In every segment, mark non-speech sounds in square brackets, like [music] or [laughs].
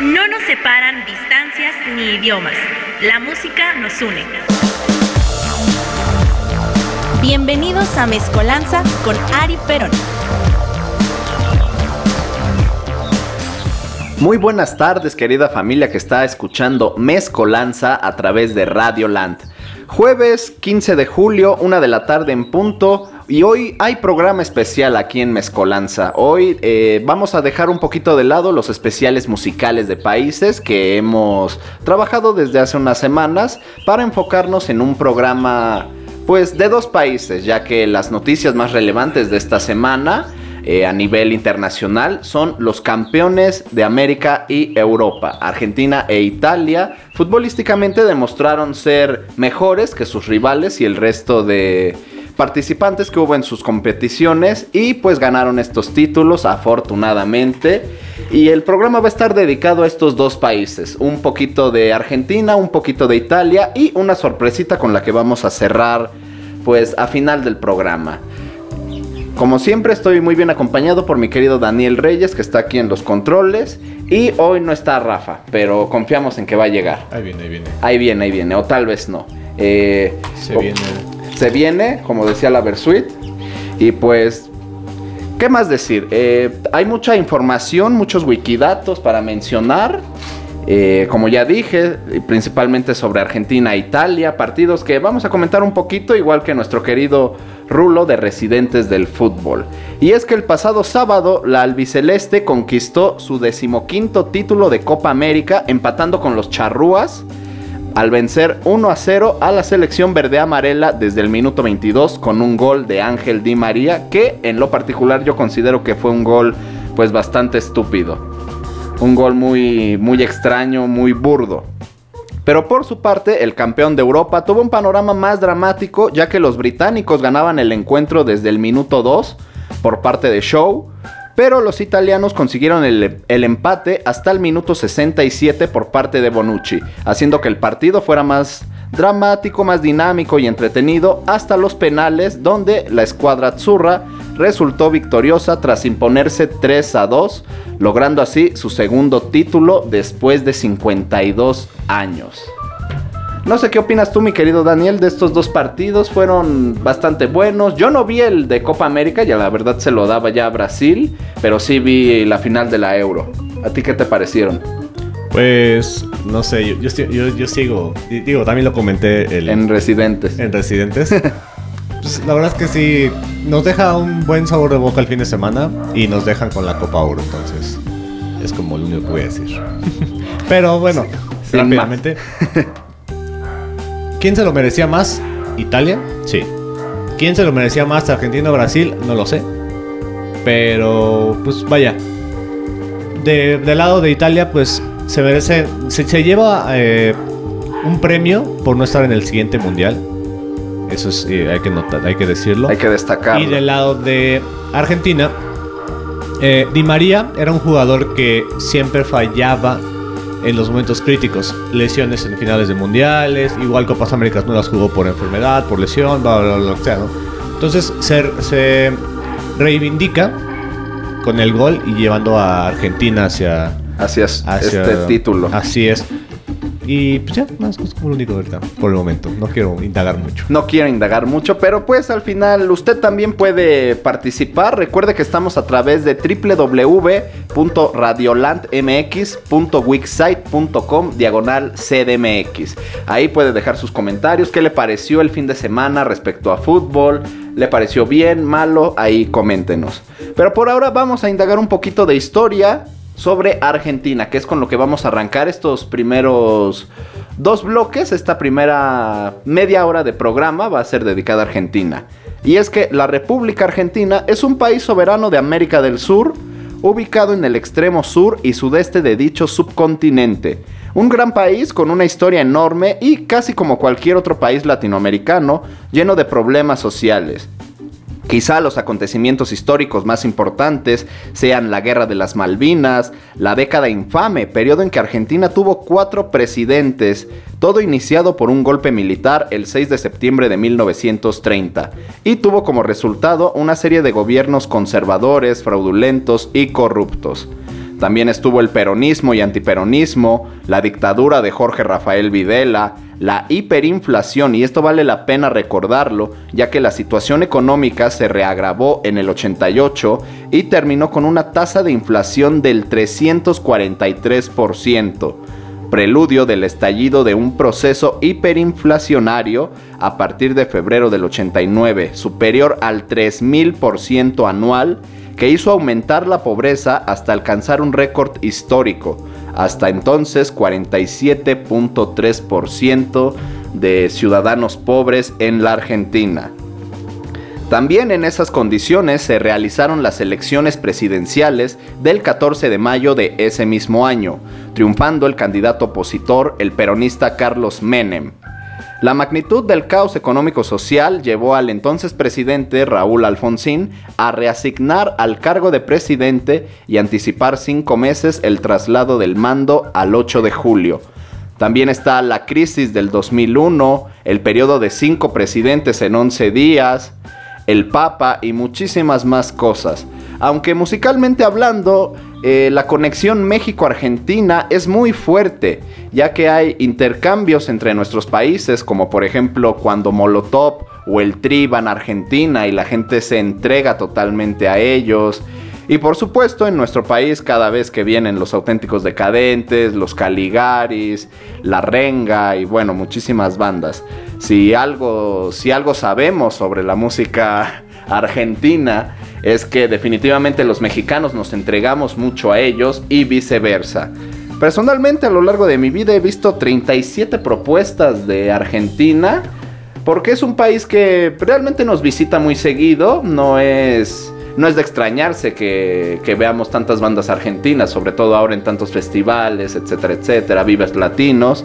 No nos separan distancias ni idiomas. La música nos une. Bienvenidos a Mezcolanza con Ari Perón. Muy buenas tardes, querida familia que está escuchando Mezcolanza a través de Radio Land. Jueves 15 de julio, una de la tarde en punto. Y hoy hay programa especial aquí en Mezcolanza. Hoy eh, vamos a dejar un poquito de lado los especiales musicales de países que hemos trabajado desde hace unas semanas para enfocarnos en un programa pues de dos países, ya que las noticias más relevantes de esta semana eh, a nivel internacional son los campeones de América y Europa. Argentina e Italia futbolísticamente demostraron ser mejores que sus rivales y el resto de participantes que hubo en sus competiciones y pues ganaron estos títulos afortunadamente. Y el programa va a estar dedicado a estos dos países, un poquito de Argentina, un poquito de Italia y una sorpresita con la que vamos a cerrar pues a final del programa. Como siempre estoy muy bien acompañado por mi querido Daniel Reyes que está aquí en los controles y hoy no está Rafa, pero confiamos en que va a llegar. Ahí viene, ahí viene. Ahí viene, ahí viene, o tal vez no. Eh, Se viene. Se viene, como decía la Versuit. Y pues, ¿qué más decir? Eh, hay mucha información, muchos wikidatos para mencionar. Eh, como ya dije, principalmente sobre Argentina e Italia, partidos que vamos a comentar un poquito, igual que nuestro querido Rulo de Residentes del Fútbol. Y es que el pasado sábado la albiceleste conquistó su decimoquinto título de Copa América, empatando con los charrúas al vencer 1 a 0 a la selección verde amarela desde el minuto 22 con un gol de Ángel Di María que en lo particular yo considero que fue un gol pues bastante estúpido. Un gol muy muy extraño, muy burdo. Pero por su parte, el campeón de Europa tuvo un panorama más dramático ya que los británicos ganaban el encuentro desde el minuto 2 por parte de Show pero los italianos consiguieron el, el, empate hasta el minuto 67 por parte de Bonucci, haciendo que el partido fuera más dramático, más dinámico y entretenido hasta los penales donde la escuadra azzurra resultó victoriosa tras imponerse 3 a 2, logrando así su segundo título después de 52 años. No sé qué opinas tú, mi querido Daniel, de estos dos partidos. Fueron bastante buenos. Yo no vi el de Copa América, ya la verdad se lo daba ya a Brasil, pero sí vi la final de la Euro. ¿A ti qué te parecieron? Pues, no sé, yo, yo, yo, yo sigo. Digo, también lo comenté el, en Residentes. En Residentes. [laughs] pues, la verdad es que sí, nos deja un buen sabor de boca el fin de semana y nos dejan con la Copa Oro, entonces es como lo único que voy a decir. [laughs] pero bueno, sí, rápidamente. ¿Quién se lo merecía más? ¿Italia? Sí. ¿Quién se lo merecía más? ¿Argentina o Brasil? No lo sé. Pero, pues vaya. De, del lado de Italia, pues se merece. Se, se lleva eh, un premio por no estar en el siguiente mundial. Eso es, eh, hay que notar, hay que decirlo. Hay que destacarlo. Y del lado de Argentina, eh, Di María era un jugador que siempre fallaba en los momentos críticos. Lesiones en finales de mundiales, igual Copas Américas no las jugó por enfermedad, por lesión, bla, bla, bla, bla, ¿no? Entonces se, se, reivindica con el gol y llevando a Argentina hacia, hacia, hacia este título. Así es. Y pues ya, más es como lo único, ¿verdad? Por el momento. No quiero indagar mucho. No quiero indagar mucho, pero pues al final usted también puede participar. Recuerde que estamos a través de www.radiolandmx.wixsite.com diagonal CDMX. Ahí puede dejar sus comentarios. ¿Qué le pareció el fin de semana respecto a fútbol? ¿Le pareció bien, malo? Ahí coméntenos. Pero por ahora vamos a indagar un poquito de historia sobre Argentina, que es con lo que vamos a arrancar estos primeros dos bloques. Esta primera media hora de programa va a ser dedicada a Argentina. Y es que la República Argentina es un país soberano de América del Sur, ubicado en el extremo sur y sudeste de dicho subcontinente. Un gran país con una historia enorme y casi como cualquier otro país latinoamericano, lleno de problemas sociales. Quizá los acontecimientos históricos más importantes sean la Guerra de las Malvinas, la década infame, periodo en que Argentina tuvo cuatro presidentes, todo iniciado por un golpe militar el 6 de septiembre de 1930, y tuvo como resultado una serie de gobiernos conservadores, fraudulentos y corruptos. También estuvo el peronismo y antiperonismo, la dictadura de Jorge Rafael Videla, la hiperinflación, y esto vale la pena recordarlo, ya que la situación económica se reagravó en el 88 y terminó con una tasa de inflación del 343%, preludio del estallido de un proceso hiperinflacionario a partir de febrero del 89, superior al 3000% anual, que hizo aumentar la pobreza hasta alcanzar un récord histórico, hasta entonces 47.3% de ciudadanos pobres en la Argentina. También en esas condiciones se realizaron las elecciones presidenciales del 14 de mayo de ese mismo año, triunfando el candidato opositor, el peronista Carlos Menem. La magnitud del caos económico-social llevó al entonces presidente Raúl Alfonsín a reasignar al cargo de presidente y anticipar cinco meses el traslado del mando al 8 de julio. También está la crisis del 2001, el periodo de cinco presidentes en 11 días, el Papa y muchísimas más cosas. Aunque musicalmente hablando, eh, la conexión México-Argentina es muy fuerte, ya que hay intercambios entre nuestros países, como por ejemplo cuando Molotov o el Tri van Argentina y la gente se entrega totalmente a ellos. Y por supuesto en nuestro país cada vez que vienen los auténticos decadentes, los Caligaris, la Renga y bueno, muchísimas bandas. Si algo, si algo sabemos sobre la música [laughs] argentina es que definitivamente los mexicanos nos entregamos mucho a ellos y viceversa. Personalmente a lo largo de mi vida he visto 37 propuestas de Argentina porque es un país que realmente nos visita muy seguido, no es no es de extrañarse que, veamos tantas bandas argentinas, sobre todo ahora en tantos festivales, etcétera, etcétera, vives latinos.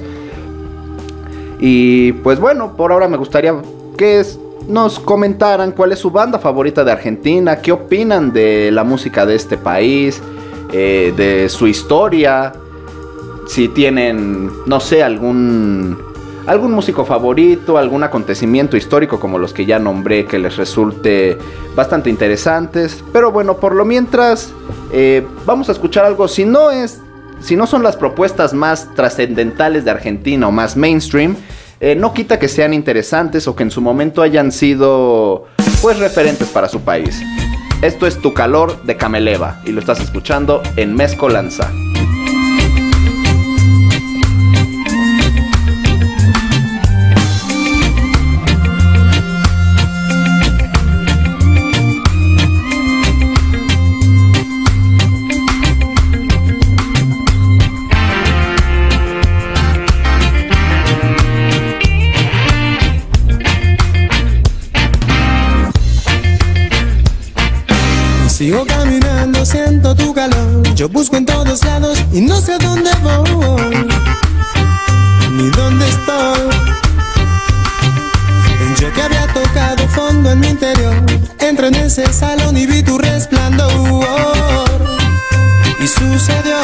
Y pues bueno, por ahora me gustaría que nos comentaran cuál es su banda favorita de Argentina, qué opinan de la música de este país, eh, de su historia, si tienen, no sé, algún algún músico favorito, algún acontecimiento histórico como los que ya nombré que les resulte bastante interesantes. Pero bueno, por lo mientras, eh, vamos a escuchar algo. Si no es, si no son las propuestas más trascendentales de Argentina o más mainstream, eh, no quita que sean interesantes o que en su momento hayan sido, pues, referentes para su país. Esto es Tu Calor de Cameleva y lo estás escuchando en Mezcolanza. Sigo caminando, siento tu calor. Yo busco en todos lados y no sé a dónde voy, ni dónde estoy. Yo que había tocado fondo en mi interior, entré en ese salón y vi tu resplandor. Y sucedió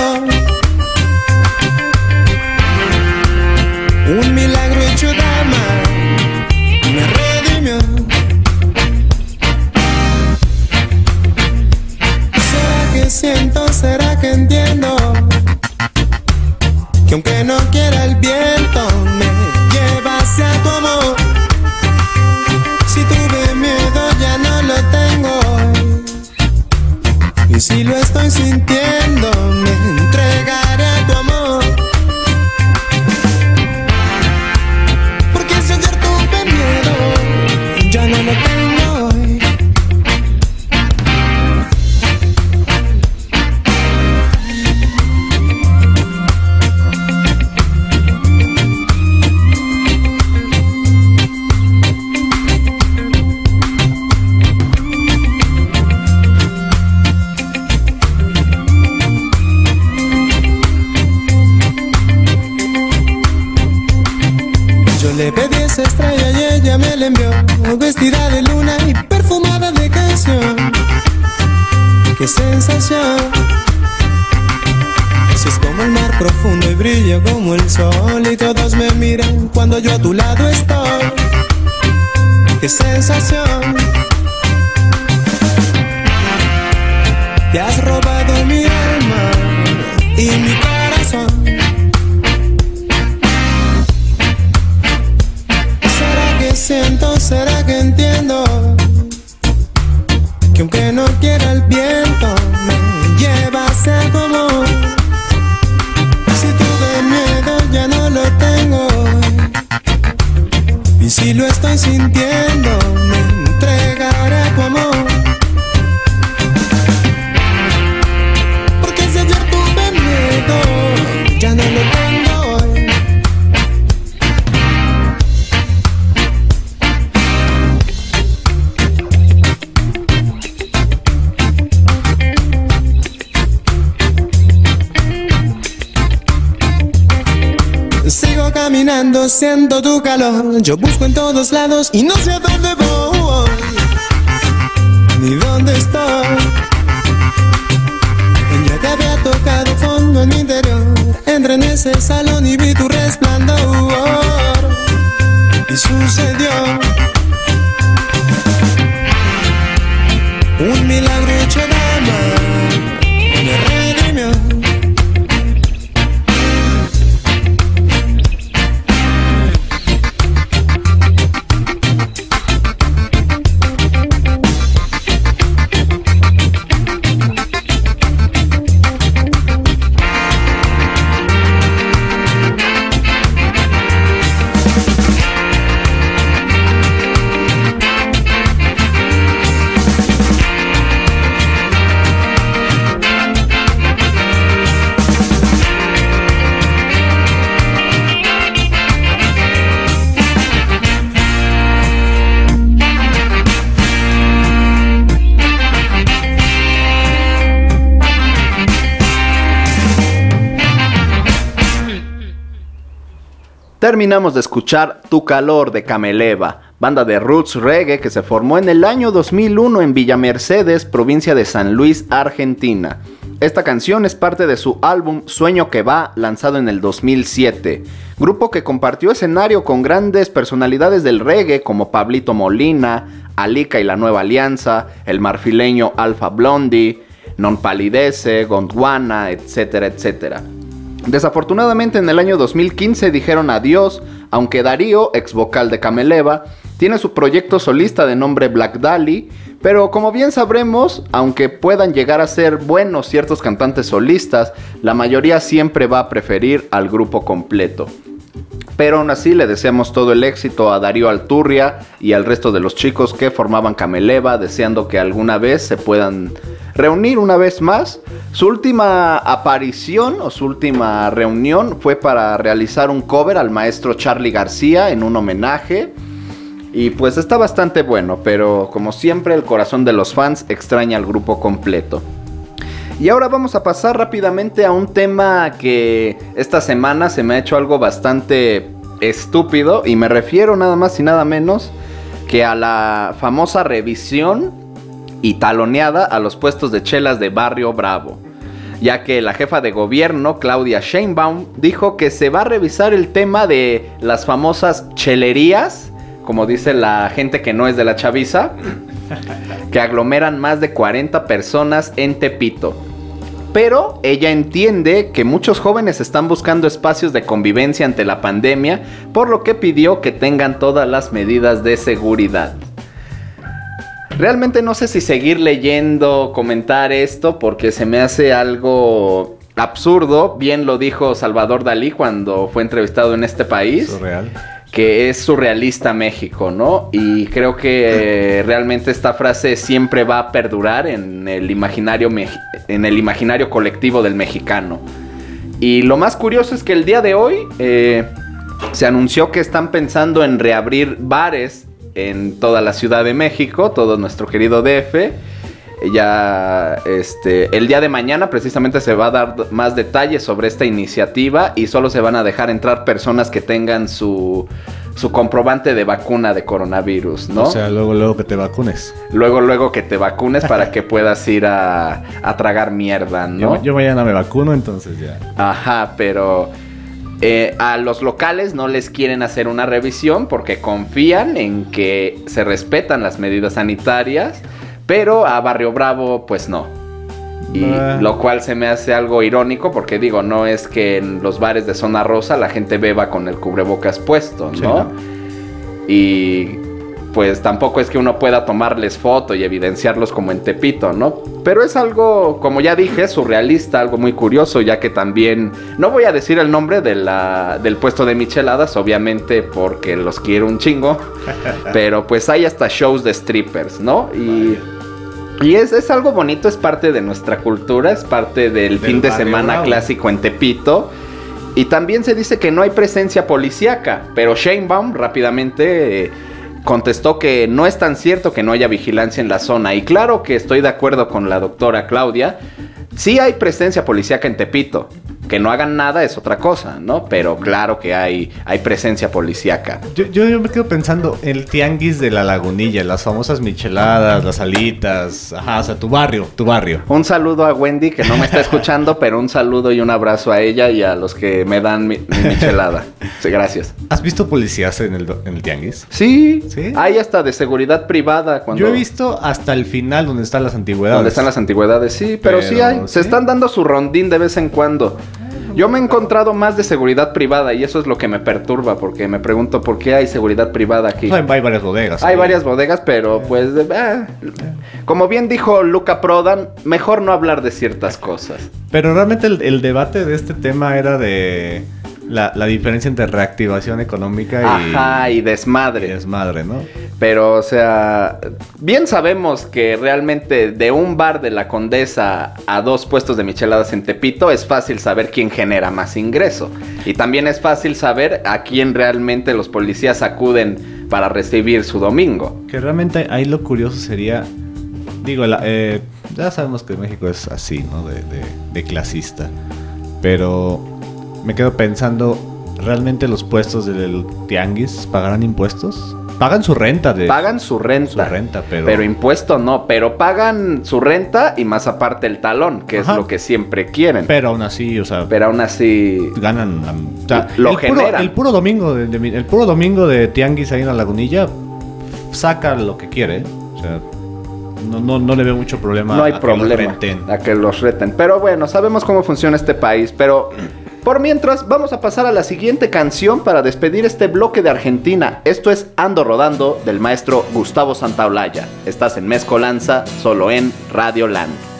como el sol y todos me miran cuando yo a tu lado estoy. Qué sensación. Yo busco en todos lados y no sé Terminamos de escuchar Tu Calor de Cameleva, banda de roots reggae que se formó en el año 2001 en Villa Mercedes, provincia de San Luis, Argentina. Esta canción es parte de su álbum Sueño que va, lanzado en el 2007. Grupo que compartió escenario con grandes personalidades del reggae como Pablito Molina, Alica y la Nueva Alianza, el marfileño Alpha Blondie, Non Palidece, Gondwana, etcétera, etcétera. Desafortunadamente en el año 2015 dijeron adiós, aunque Darío, ex vocal de Cameleva, tiene su proyecto solista de nombre Black Dali, pero como bien sabremos, aunque puedan llegar a ser buenos ciertos cantantes solistas, la mayoría siempre va a preferir al grupo completo. Pero aún así le deseamos todo el éxito a Darío Alturria y al resto de los chicos que formaban Cameleva, deseando que alguna vez se puedan reunir una vez más. Su última aparición o su última reunión fue para realizar un cover al maestro Charlie García en un homenaje. Y pues está bastante bueno, pero como siempre el corazón de los fans extraña al grupo completo. Y ahora vamos a pasar rápidamente a un tema que esta semana se me ha hecho algo bastante estúpido y me refiero nada más y nada menos que a la famosa revisión y taloneada a los puestos de chelas de Barrio Bravo. Ya que la jefa de gobierno, Claudia Sheinbaum, dijo que se va a revisar el tema de las famosas chelerías, como dice la gente que no es de la chaviza, que aglomeran más de 40 personas en Tepito. Pero ella entiende que muchos jóvenes están buscando espacios de convivencia ante la pandemia, por lo que pidió que tengan todas las medidas de seguridad. Realmente no sé si seguir leyendo, comentar esto, porque se me hace algo absurdo. Bien lo dijo Salvador Dalí cuando fue entrevistado en este país. Que es surrealista México, ¿no? Y creo que eh, realmente esta frase siempre va a perdurar en el imaginario, en el imaginario colectivo del mexicano. Y lo más curioso es que el día de hoy eh, se anunció que están pensando en reabrir bares en toda la Ciudad de México, todo nuestro querido DF. Ya, este, el día de mañana precisamente se va a dar más detalles sobre esta iniciativa y solo se van a dejar entrar personas que tengan su, su comprobante de vacuna de coronavirus, ¿no? O sea, luego, luego que te vacunes. luego, luego que te vacunes para que puedas ir a, a tragar mierda, ¿no? Yo, yo mañana me vacuno, entonces ya. Ajá, pero eh, a los locales no les quieren hacer una revisión porque confían en que se respetan las medidas sanitarias, pero a Barrio Bravo pues no. Y Ah. lo cual se me hace algo irónico porque digo, no es que en los bares de zona rosa la gente beba con el cubrebocas puesto, Sí, ¿no? ¿no? Y pues tampoco es que uno pueda tomarles foto y evidenciarlos como en Tepito, ¿no? Pero es algo, como ya dije, surrealista, algo muy curioso, ya que también, no voy a decir el nombre de la, del puesto de micheladas, obviamente porque los quiero un chingo, [laughs] pero pues hay hasta shows de strippers, ¿no? Y... Y es, es algo bonito, es parte de nuestra cultura, es parte del, Del fin de semana bravo. clásico en Tepito. Y también se dice que no hay presencia policíaca, pero Sheinbaum rápidamente eh, contestó que no es tan cierto que no haya vigilancia en la zona. Y claro que estoy de acuerdo con la doctora Claudia, sí hay presencia policíaca en Tepito. Que no hagan nada es otra cosa, ¿no? Pero claro que hay, hay presencia policíaca. Yo, yo, yo me quedo pensando el tianguis de la lagunilla, las famosas micheladas, las alitas, ajá, o sea, tu barrio, tu barrio. Un saludo a Wendy que no me está escuchando, pero un saludo y un abrazo a ella y a los que me dan mi, mi michelada. Sí, gracias. ¿Has visto policías en el, do- en el tianguis? Sí, ¿Sí? hay hasta de seguridad privada cuando Yo he visto hasta el final donde están las antigüedades. donde están las antigüedades, sí, pero, sí hay. Se ¿sí? están dando su rondín de vez en cuando. Yo me he encontrado más de seguridad privada y eso es lo que me perturba porque me pregunto por qué hay seguridad privada aquí. Hay, hay varias bodegas. Hay ahí. varias bodegas, pero pues, ah, como bien dijo Luca Prodan, mejor no hablar de ciertas cosas. Pero realmente el, el debate de este tema era de la, la diferencia entre reactivación económica y, Ajá, y y desmadre. desmadre, ¿no? Pero, o sea, bien sabemos que realmente de un bar de la Condesa a dos puestos de micheladas en Tepito es fácil saber quién genera más ingreso. Y también es fácil saber a quién realmente los policías acuden para recibir su domingo. Que realmente ahí lo curioso sería, digo, la- eh, ya sabemos que México es así, ¿no? De, de- de clasista. Pero me quedo pensando, ¿realmente los puestos del tianguis pagarán impuestos? Pagan su renta de... Pagan su renta. Su renta, pero- Pero impuesto no, pero pagan su renta y más aparte el talón, que Ajá. es lo que siempre quieren. Pero, Pero aún así, o sea, aún así... ganan... o sea, Lo el puro, generan. el puro domingo de, el puro domingo de tianguis ahí en la lagunilla saca lo que quiere. ¿eh? O sea, no, no, no le veo mucho problema. No hay a que lo problema renten. a que los reten. Pero bueno, sabemos cómo funciona este país. Pero por mientras, vamos a pasar a la siguiente canción para despedir este bloque de Argentina. Esto es Ando Rodando del maestro Gustavo Santaolalla. Estás en Mezcolanza, solo en Radio Land.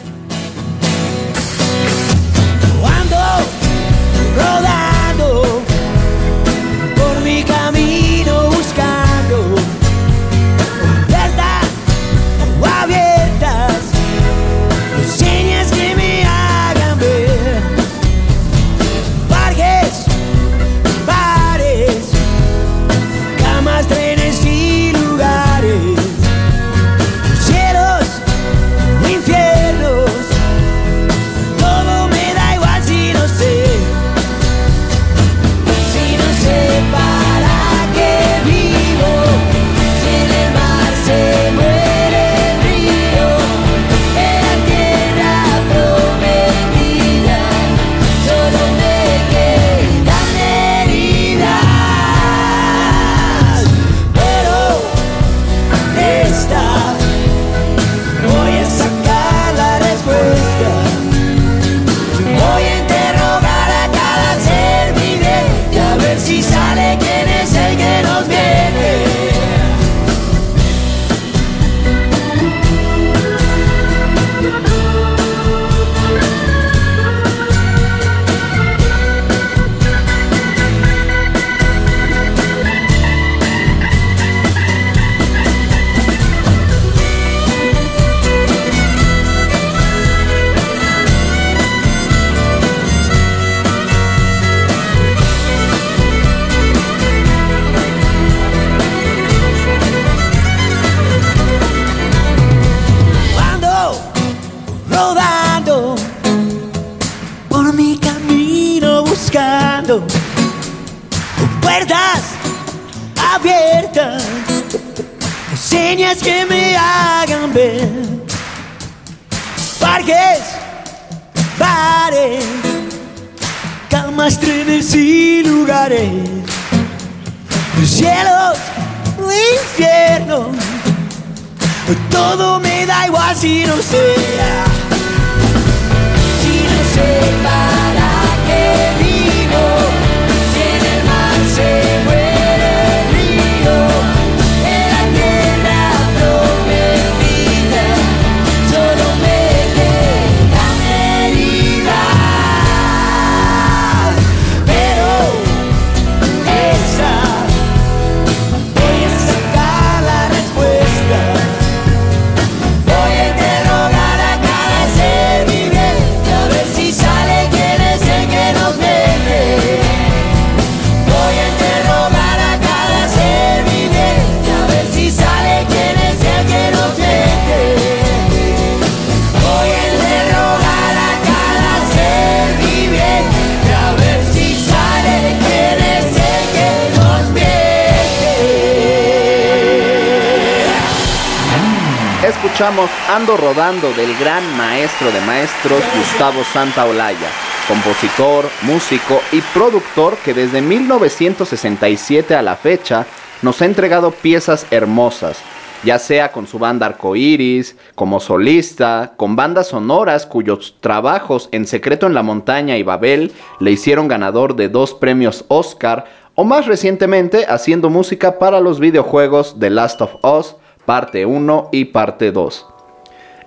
Escuchamos Ando Rodando del gran maestro de maestros Gustavo Santaolalla, compositor, músico y productor que desde 1967 a la fecha nos ha entregado piezas hermosas, ya sea con su banda Arcoiris, como solista, con bandas sonoras cuyos trabajos En Secreto en la Montaña y Babel le hicieron ganador de dos premios Oscar, o más recientemente haciendo música para los videojuegos The Last of Us, parte 1 y parte 2.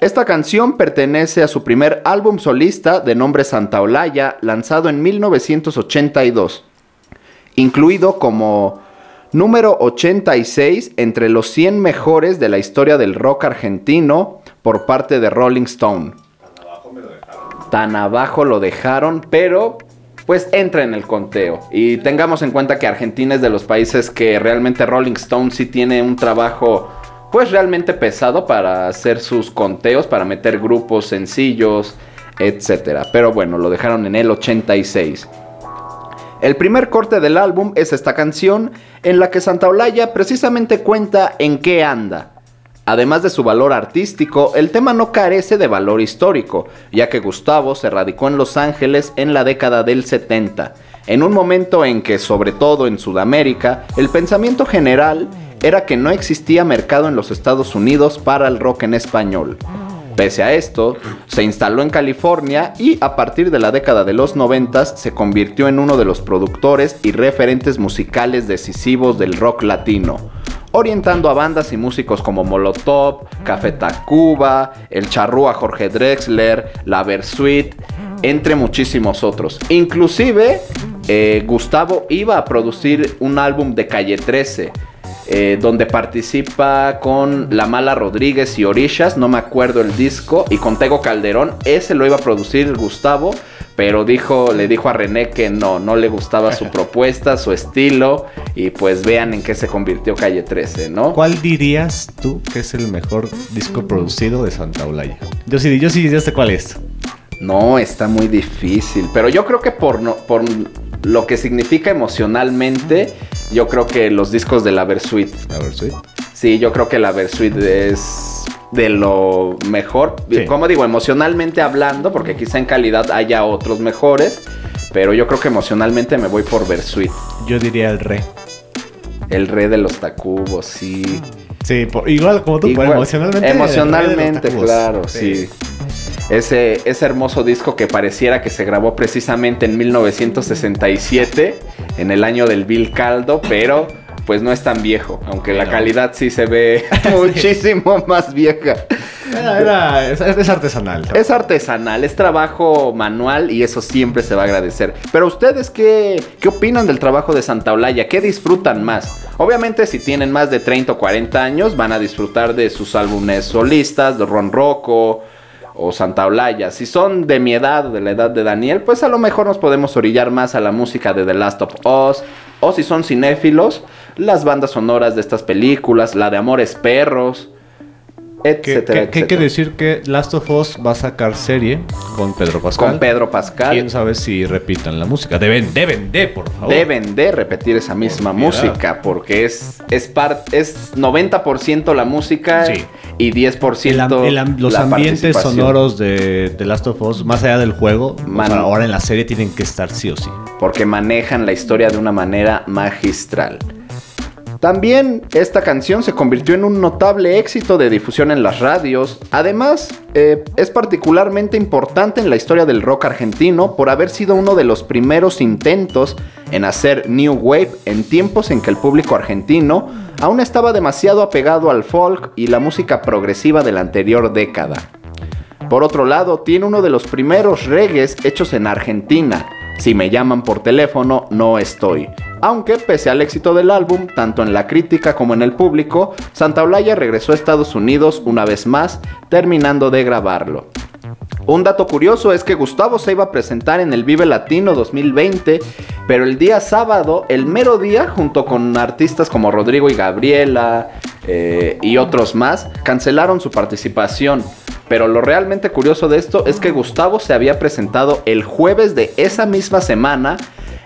Esta canción pertenece a su primer álbum solista de nombre Santa Olaya, lanzado en 1982, incluido como número 86 entre los 100 mejores de la historia del rock argentino por parte de Rolling Stone. Tan abajo lo dejaron, pero pues entra en el conteo. Y tengamos en cuenta que Argentina es de los países que realmente Rolling Stone sí tiene un trabajo pues realmente pesado para hacer sus conteos, para meter grupos sencillos, etc. Pero bueno, lo dejaron en el 86. El primer corte del álbum es esta canción en la que Santa Olaya precisamente cuenta en qué anda. Además de su valor artístico, el tema no carece de valor histórico, ya que Gustavo se radicó en Los Ángeles en la década del 70, en un momento en que, sobre todo en Sudamérica, el pensamiento general era que no existía mercado en los Estados Unidos para el rock en español. Pese a esto, se instaló en California y a partir de la década de los 90 se convirtió en uno de los productores y referentes musicales decisivos del rock latino, orientando a bandas y músicos como Molotov, Café Tacuba, El Charrúa Jorge Drexler, La Versuit, entre muchísimos otros. Inclusive, eh, Gustavo iba a producir un álbum de Calle 13, eh, donde participa con La Mala Rodríguez y Orishas, no me acuerdo el disco, y con Tego Calderón, ese lo iba a producir Gustavo, pero dijo, le dijo a René que no, no le gustaba su [laughs] propuesta, su estilo, y pues vean en qué se convirtió Calle 13, ¿no? ¿Cuál dirías tú que es el mejor disco producido de Santa Olaya? Yo sí, yo sí, ya sé cuál es. No, está muy difícil, pero yo creo que por, no, por lo que significa emocionalmente, yo creo que los discos de la Versuit. La Versuit. Sí, yo creo que la Versuit es de lo mejor. Sí. Como digo, emocionalmente hablando, porque quizá en calidad haya otros mejores, pero yo creo que emocionalmente me voy por Versuit. Yo diría el re. El rey de los tacubos, sí. Sí, por- igual como tú, Igual, emocionalmente. Emocionalmente, claro, sí. Ese, ese hermoso disco que pareciera que se grabó precisamente en 1967, en el año del Bill Caldo, pero pues no es tan viejo, aunque la calidad sí se ve [laughs] [laughs] muchísimo más vieja. Era, era- es, es artesanal. ¿no? Es artesanal, es trabajo manual y eso siempre se va a agradecer. Pero ustedes, ¿qué, qué opinan del trabajo de Santa Olaya? ¿Qué disfrutan más? Obviamente, si tienen más de 30 o 40 años, van a disfrutar de sus álbumes solistas, de Ron Rocco o Santa Olaya. Si son de mi edad de la edad de Daniel, pues a lo mejor nos podemos orillar más a la música de The Last of Us. O si son cinéfilos, las bandas sonoras de estas películas, la de Amores Perros, etcétera, que- hay que decir que Last of Us va a sacar serie con Pedro Pascal. Con Pedro Pascal. Quién sabe si repitan la música. Deben, deben de, por favor. Deben de repetir esa misma Por música porque es es par- es 90% la música Sí. y 10% El el los la ambientes sonoros de, de Last of Us, más allá del juego, o Man- sea, ahora en la serie tienen que estar sí o sí. porque manejan la historia de una manera magistral. También esta canción se convirtió en un notable éxito de difusión en las radios. Además, eh, es particularmente importante en la historia del rock argentino por haber sido uno de los primeros intentos en hacer New Wave en tiempos en que el público argentino aún estaba demasiado apegado al folk y la música progresiva de la anterior década. Por otro lado, tiene uno de los primeros reggaes hechos en Argentina. Si me llaman por teléfono, no estoy. Aunque, pese al éxito del álbum, tanto en la crítica como en el público, Santa Olaya regresó a Estados Unidos una vez más, terminando de grabarlo. Un dato curioso es que Gustavo se iba a presentar en el Vive Latino 2020, pero el día sábado, el mero día, junto con artistas como Rodrigo y Gabriela eh, y otros más, cancelaron su participación. Pero lo realmente curioso de esto es que Gustavo se había presentado el jueves de esa misma semana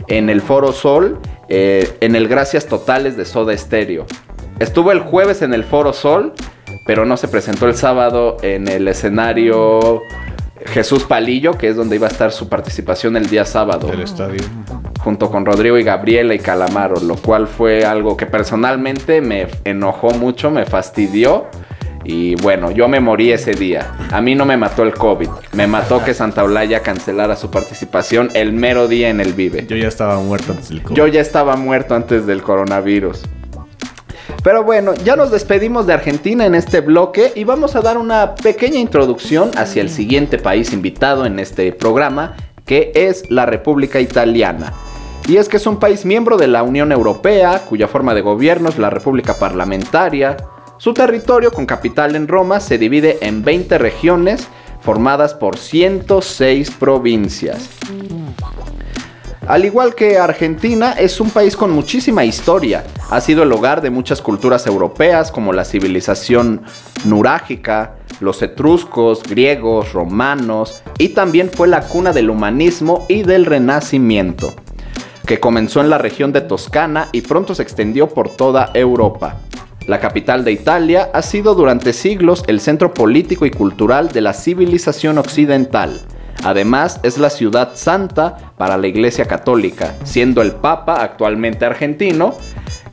en el Foro Sol, eh, en el Gracias Totales de Soda Stereo. Estuvo el jueves en el Foro Sol, pero no se presentó el sábado en el escenario Jesús Palillo, que es donde iba a estar su participación el día sábado Del estadio. junto con Rodrigo y Gabriela y Calamaro, lo cual fue algo que personalmente me enojó mucho, me fastidió. Y bueno, yo me morí ese día. A mí no me mató el COVID, me mató que Santa Olaya cancelara su participación el mero día en el Vive. Yo ya estaba muerto antes del COVID. Yo ya estaba muerto antes del coronavirus. Pero bueno, ya nos despedimos de Argentina en este bloque y vamos a dar una pequeña introducción hacia el siguiente país invitado en este programa, que es la República Italiana. Y es que es un país miembro de la Unión Europea, cuya forma de gobierno es la República Parlamentaria. Su territorio, con capital en Roma, se divide en 20 regiones formadas por 106 provincias. Al igual que Argentina, es un país con muchísima historia. Ha sido el hogar de muchas culturas europeas como la civilización nurágica, los etruscos, griegos, romanos y también fue la cuna del humanismo y del renacimiento, que comenzó en la región de Toscana y pronto se extendió por toda Europa. La capital de Italia ha sido durante siglos el centro político y cultural de la civilización occidental. Además, es la ciudad santa para la Iglesia Católica, siendo el Papa, actualmente argentino,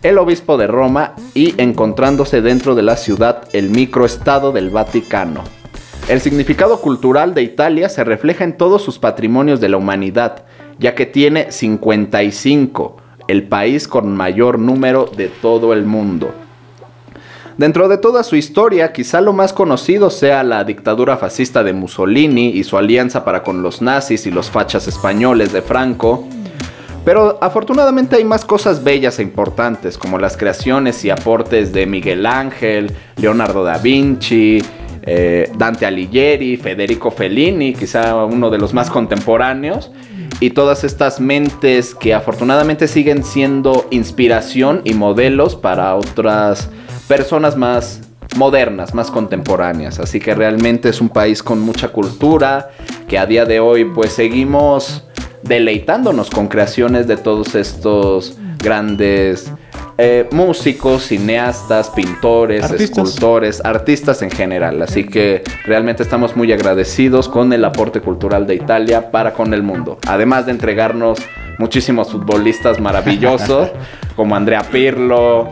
el obispo de Roma y encontrándose dentro de la ciudad el microestado del Vaticano. El significado cultural de Italia se refleja en todos sus patrimonios de la humanidad, ya que tiene 55, el país con mayor número de todo el mundo. Dentro de toda su historia, quizá lo más conocido sea la dictadura fascista de Mussolini y su alianza para con los nazis y los fachas españoles de Franco. Pero afortunadamente hay más cosas bellas e importantes, como las creaciones y aportes de Miguel Ángel, Leonardo da Vinci, eh, Dante Alighieri, Federico Fellini, quizá uno de los más contemporáneos, y todas estas mentes que afortunadamente siguen siendo inspiración y modelos para otras personas más modernas, más contemporáneas. Así que realmente es un país con mucha cultura, que a día de hoy pues seguimos deleitándonos con creaciones de todos estos grandes eh, músicos, cineastas, pintores, Artistas. escultores, artistas en general. Así que realmente estamos muy agradecidos con el aporte cultural de Italia para con el mundo. Además de entregarnos muchísimos futbolistas maravillosos [laughs] como Andrea Pirlo,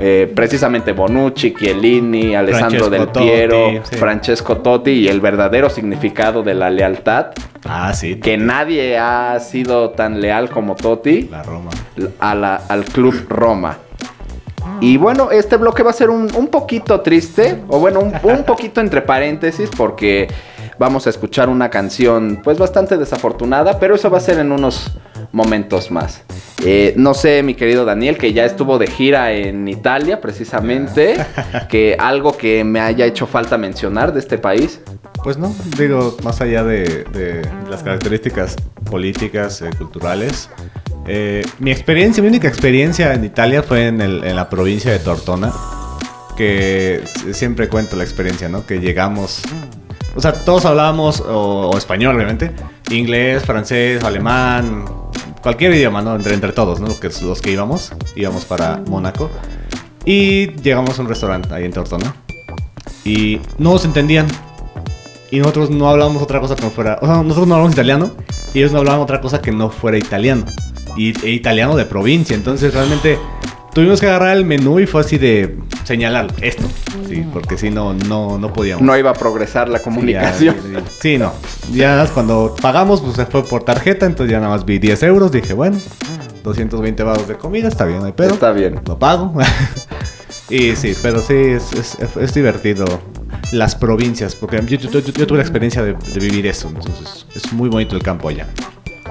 eh, precisamente Bonucci, Chiellini, Alessandro Francesco Del Piero, Totti, sí. Francesco Totti y el verdadero significado de la lealtad, Ah, sí. que nadie ha sido tan leal como Totti La Roma. a la- al club Roma. Y bueno, este bloque va a ser un, un poquito triste, o bueno, un, un poquito entre paréntesis, porque vamos a escuchar una canción pues bastante desafortunada, pero eso va a ser en unos momentos más. Eh, no sé, mi querido Daniel, que ya estuvo de gira en Italia precisamente, que algo que me haya hecho falta mencionar de este país. Pues no, digo, más allá de, de las características políticas, eh, culturales, eh, mi experiencia, mi única experiencia en Italia fue en, el- en la provincia de Tortona, que siempre cuento la experiencia, ¿no? Que llegamos, o sea, todos hablábamos, o, o español obviamente, inglés, francés, alemán, cualquier idioma, ¿no? Entre, entre todos, ¿no? Los que, los que íbamos, íbamos para Mónaco. Y llegamos a un restaurante ahí en Tortona. Y no nos entendían. Y nosotros no hablábamos otra cosa que no fuera. O sea, nosotros no hablamos italiano. Y ellos no hablaban otra cosa que no fuera italiano. Y e italiano de provincia. Entonces realmente tuvimos que agarrar el menú y fue así de señalar esto. Sí, porque si no, no, no podíamos. No iba a progresar la comunicación. Sí, ya, sí, no. Ya cuando pagamos, pues se fue por tarjeta. Entonces ya nada más vi 10 euros. Dije, bueno, 220 baros de comida. Está bien, no hay pedo. Está bien. Lo pago. [laughs] y sí, pero sí, es, es- es divertido las provincias, porque yo, yo- yo- yo tuve la experiencia de, de vivir eso, entonces es muy bonito el campo allá.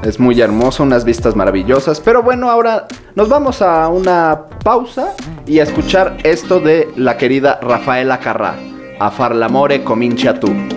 Es muy hermoso, unas vistas maravillosas. Pero bueno, ahora nos vamos a una pausa y a escuchar esto de la querida Rafaela Carrà. A far l'amore comincia tu.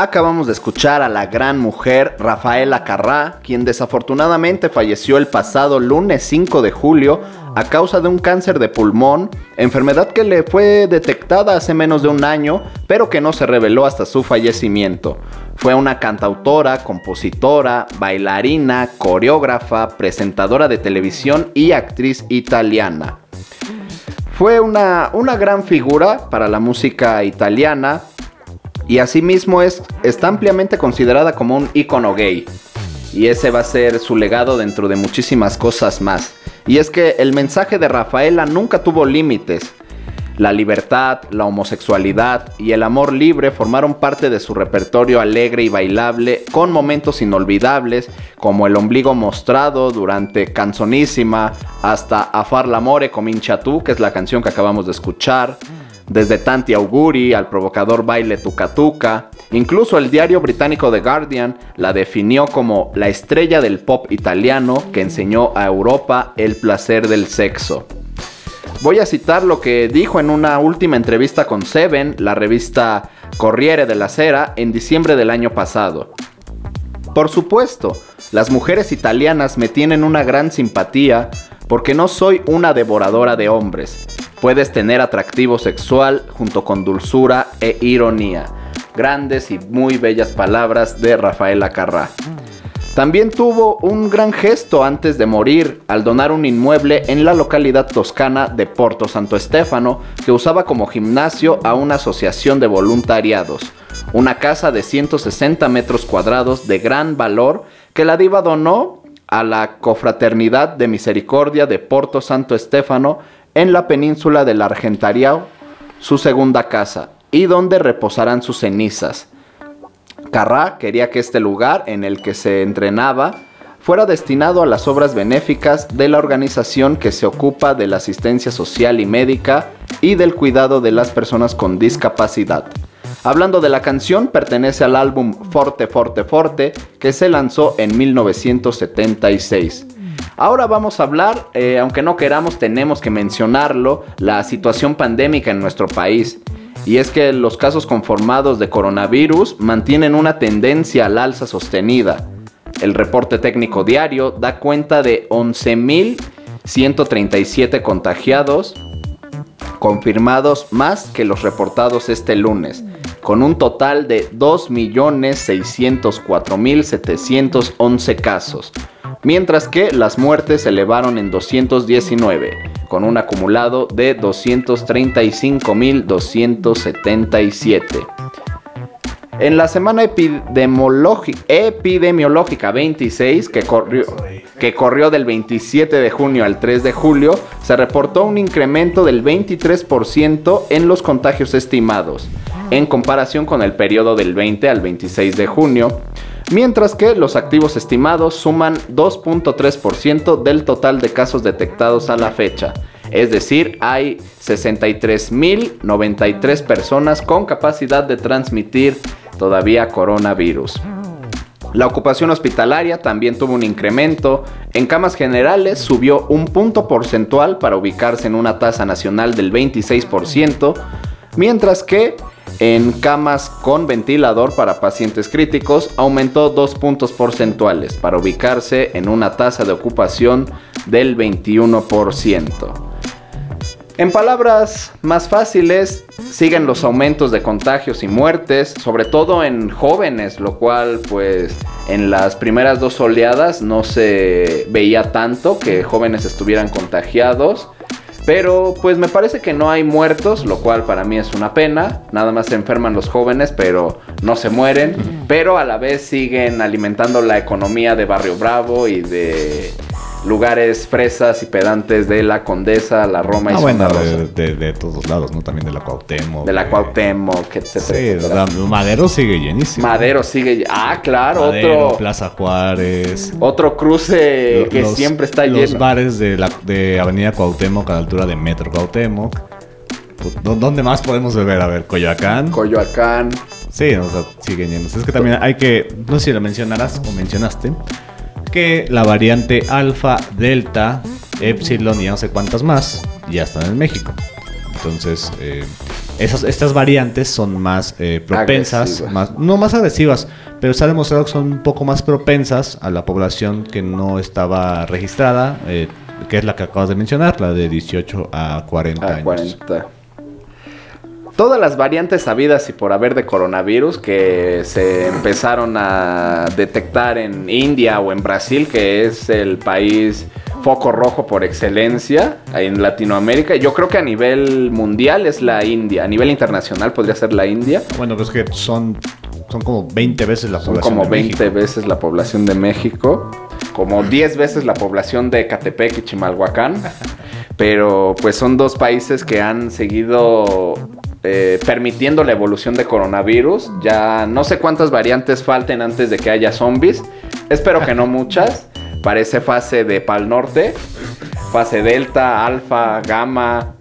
Acabamos de escuchar a la gran mujer Rafaela Carrá, quien desafortunadamente falleció el pasado lunes 5 de julio a causa de un cáncer de pulmón, enfermedad que le fue detectada hace menos de un año, pero que no se reveló hasta su fallecimiento. Fue una cantautora, compositora, bailarina, coreógrafa, presentadora de televisión y actriz italiana. Fue una, una gran figura para la música italiana, y asimismo es, está ampliamente considerada como un ícono gay. Y ese va a ser su legado dentro de muchísimas cosas más. Y es que el mensaje de Rafaela nunca tuvo límites. La libertad, la homosexualidad y el amor libre formaron parte de su repertorio alegre y bailable con momentos inolvidables como el ombligo mostrado durante Canzonísima hasta A far l'amore comincia tu, que es la canción que acabamos de escuchar desde Tanti Auguri al provocador baile Tuca Tuca. Incluso el diario británico The Guardian la definió como la estrella del pop italiano que enseñó a Europa el placer del sexo. Voy a citar lo que dijo en una última entrevista con Seven, la revista Corriere della Sera, en diciembre del año pasado. Por supuesto, las mujeres italianas me tienen una gran simpatía porque no soy una devoradora de hombres. Puedes tener atractivo sexual junto con dulzura e ironía. Grandes y muy bellas palabras de Rafaela Carrá. También tuvo un gran gesto antes de morir al donar un inmueble en la localidad toscana de Porto Santo Stefano que usaba como gimnasio a una asociación de voluntariados. Una casa de 160 metros cuadrados de gran valor que la diva donó a la Confraternidad de Misericordia de Porto Santo Stefano en la península del Argentariao, su segunda casa, y donde reposarán sus cenizas. Carrá quería que este lugar en el que se entrenaba fuera destinado a las obras benéficas de la organización que se ocupa de la asistencia social y médica y del cuidado de las personas con discapacidad. Hablando de la canción, pertenece al álbum Forte Forte Forte que se lanzó en 1976. Ahora vamos a hablar, eh, aunque no queramos, tenemos que mencionarlo, la situación pandémica en nuestro país. Y es que los casos conformados de coronavirus mantienen una tendencia al alza sostenida. El reporte técnico diario da cuenta de 11.137 contagiados confirmados más que los reportados este lunes, con un total de 2.604.711 casos, mientras que las muertes se elevaron en 219, con un acumulado de 235.277. En la semana epidemiológica 26, que corrió, que corrió del 27 de junio al 3 de julio, se reportó un incremento del 23% en los contagios estimados, en comparación con el periodo del 20 al 26 de junio, mientras que los activos estimados suman 2.3% del total de casos detectados a la fecha. Es decir, hay 63.093 personas con capacidad de transmitir todavía coronavirus. La ocupación hospitalaria también tuvo un incremento. En camas generales subió un punto porcentual para ubicarse en una tasa nacional del 26%, mientras que en camas con ventilador para pacientes críticos aumentó dos puntos porcentuales para ubicarse en una tasa de ocupación del 21%. En palabras más fáciles, siguen los aumentos de contagios y muertes, sobre todo en jóvenes, lo cual pues en las primeras dos oleadas no se veía tanto que jóvenes estuvieran contagiados. Pero pues me parece que no hay muertos, lo cual para mí es una pena. Nada más se enferman los jóvenes, pero no se mueren. Pero a la vez siguen alimentando la economía de Barrio Bravo y de lugares fresas y pedantes de la Condesa, la Roma y Ah, bueno, de, de- de todos lados, ¿no? También de la Cuauhtémoc. De la de- Cuauhtémoc, etcétera. Sí, etcétera. Madero sigue llenísimo. Madero sigue. Ah, claro, Madero, otro. Plaza Juárez. Otro cruce que los- siempre está Los lleno. bares de, la, de Avenida Cuauhtémoc a la altura de Metro Cuauhtémoc. Pu- ¿dó- ¿Dónde más podemos beber? A ver, Coyoacán. Coyoacán. Sí, o sea, siguen llenos. Es que también hay que, no sé si lo mencionarás o mencionaste, que la variante alfa, delta, epsilon y no sé cuántas más ya están en México. Entonces, eh, esas, estas variantes son más eh, propensas, más, no más agresivas, pero se ha demostrado que son un poco más propensas a la población que no estaba registrada, eh, que es la que acabas de mencionar, la de 18 a 40 A años. 40. Todas las variantes sabidas y por haber de coronavirus que se empezaron a detectar en India o en Brasil, que es el país foco rojo por excelencia en Latinoamérica. Yo creo que a nivel mundial es la India, a nivel internacional podría ser la India. Bueno, pues que son, son como 20 veces la Son población como de 20 México. veces la población de México, como 10 veces la población de Catepec y Chimalhuacán, [laughs] pero pues son dos países que han seguido eh, permitiendo la evolución de coronavirus. Ya no sé cuántas variantes falten antes de que haya zombies, espero que no muchas. Parece fase de Pal Norte, fase Delta, Alfa, Gamma,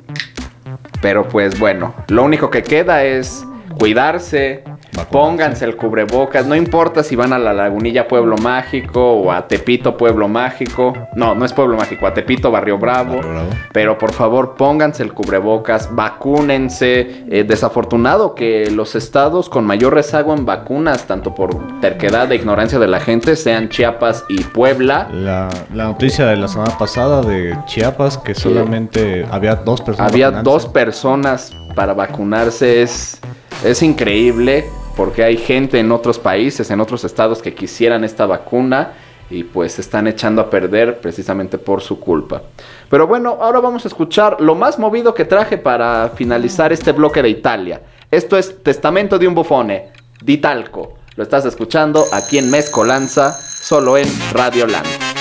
pero pues bueno, lo único que queda es cuidarse. Pónganse el cubrebocas, no importa si van a la Lagunilla Pueblo Mágico o a Tepito Pueblo Mágico, no, no es Pueblo Mágico, a Tepito Barrio Bravo, Barrio Bravo. pero por favor pónganse el cubrebocas, vacúnense, Eh, desafortunado que los estados con mayor rezago en vacunas, tanto por terquedad e ignorancia de la gente, sean Chiapas y Puebla. La, la noticia de la semana pasada de Chiapas, que solamente había dos personas. Había dos personas para vacunarse. Es, es increíble porque hay gente en otros países, en otros estados que quisieran esta vacuna y pues se están echando a perder precisamente por su culpa. Pero bueno, ahora vamos a escuchar lo más movido que traje para finalizar este bloque de Italia. Esto es Testamento de un bufone, Ditalco. Lo estás escuchando aquí en Mezcolanza, solo en Radio Land.